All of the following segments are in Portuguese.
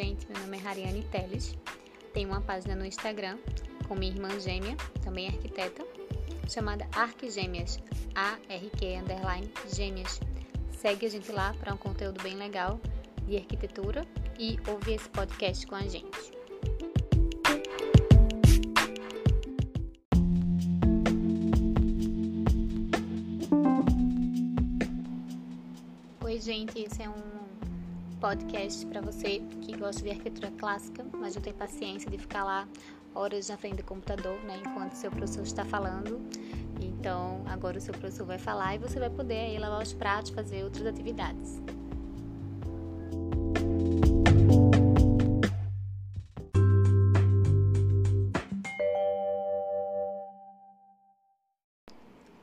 gente, meu nome é Hariane Teles. Tenho uma página no Instagram com minha irmã gêmea, também arquiteta, chamada Arquigêmeas, A-R-Q underline gêmeas. Segue a gente lá para um conteúdo bem legal de arquitetura e ouve esse podcast com a gente. Oi, gente, esse é um podcast para você que gosta de arquitetura clássica, mas não tem paciência de ficar lá horas na frente do computador, né, enquanto seu professor está falando. Então, agora o seu professor vai falar e você vai poder ir lavar os pratos, fazer outras atividades.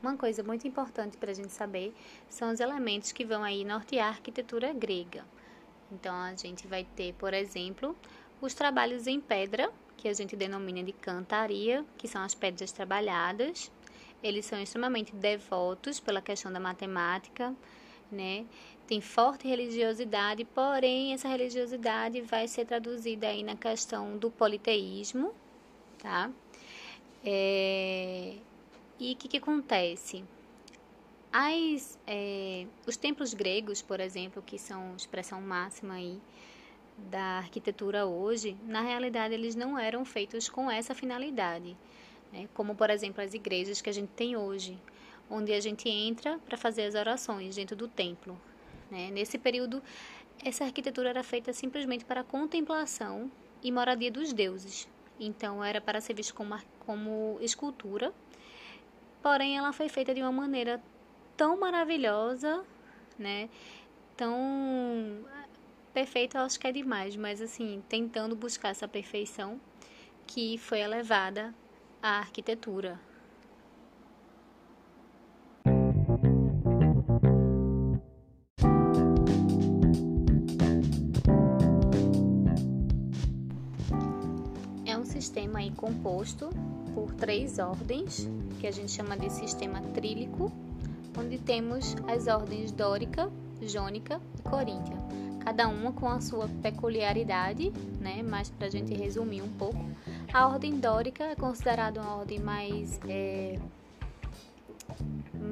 Uma coisa muito importante para a gente saber são os elementos que vão aí nortear a arquitetura grega. Então, a gente vai ter, por exemplo, os trabalhos em pedra, que a gente denomina de cantaria, que são as pedras trabalhadas. Eles são extremamente devotos pela questão da matemática, né? Tem forte religiosidade, porém essa religiosidade vai ser traduzida aí na questão do politeísmo, tá? É... E o que, que acontece? As, é, os templos gregos, por exemplo, que são expressão máxima aí da arquitetura hoje, na realidade eles não eram feitos com essa finalidade, né? como por exemplo as igrejas que a gente tem hoje, onde a gente entra para fazer as orações dentro do templo. Né? Nesse período, essa arquitetura era feita simplesmente para contemplação e moradia dos deuses. Então, era para ser visto como, como escultura, porém ela foi feita de uma maneira tão maravilhosa, né? Tão perfeita, eu acho que é demais, mas assim, tentando buscar essa perfeição que foi elevada à arquitetura. É um sistema aí composto por três ordens, que a gente chama de sistema trílico, onde temos as ordens dórica, jônica e coríntia, cada uma com a sua peculiaridade, né? Mas para a gente resumir um pouco, a ordem dórica é considerada uma ordem mais é,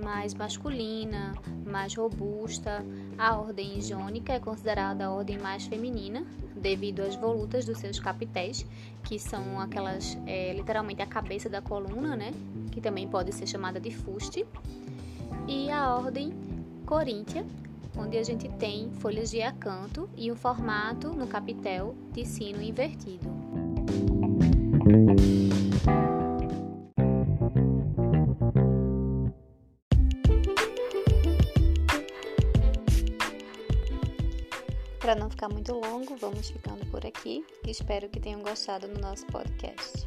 mais masculina, mais robusta. A ordem jônica é considerada a ordem mais feminina, devido às volutas dos seus capitéis, que são aquelas, é, literalmente a cabeça da coluna, né? Que também pode ser chamada de fuste e a ordem coríntia, onde a gente tem folhas de acanto e o formato no capitel de sino invertido. Para não ficar muito longo, vamos ficando por aqui. Espero que tenham gostado do nosso podcast.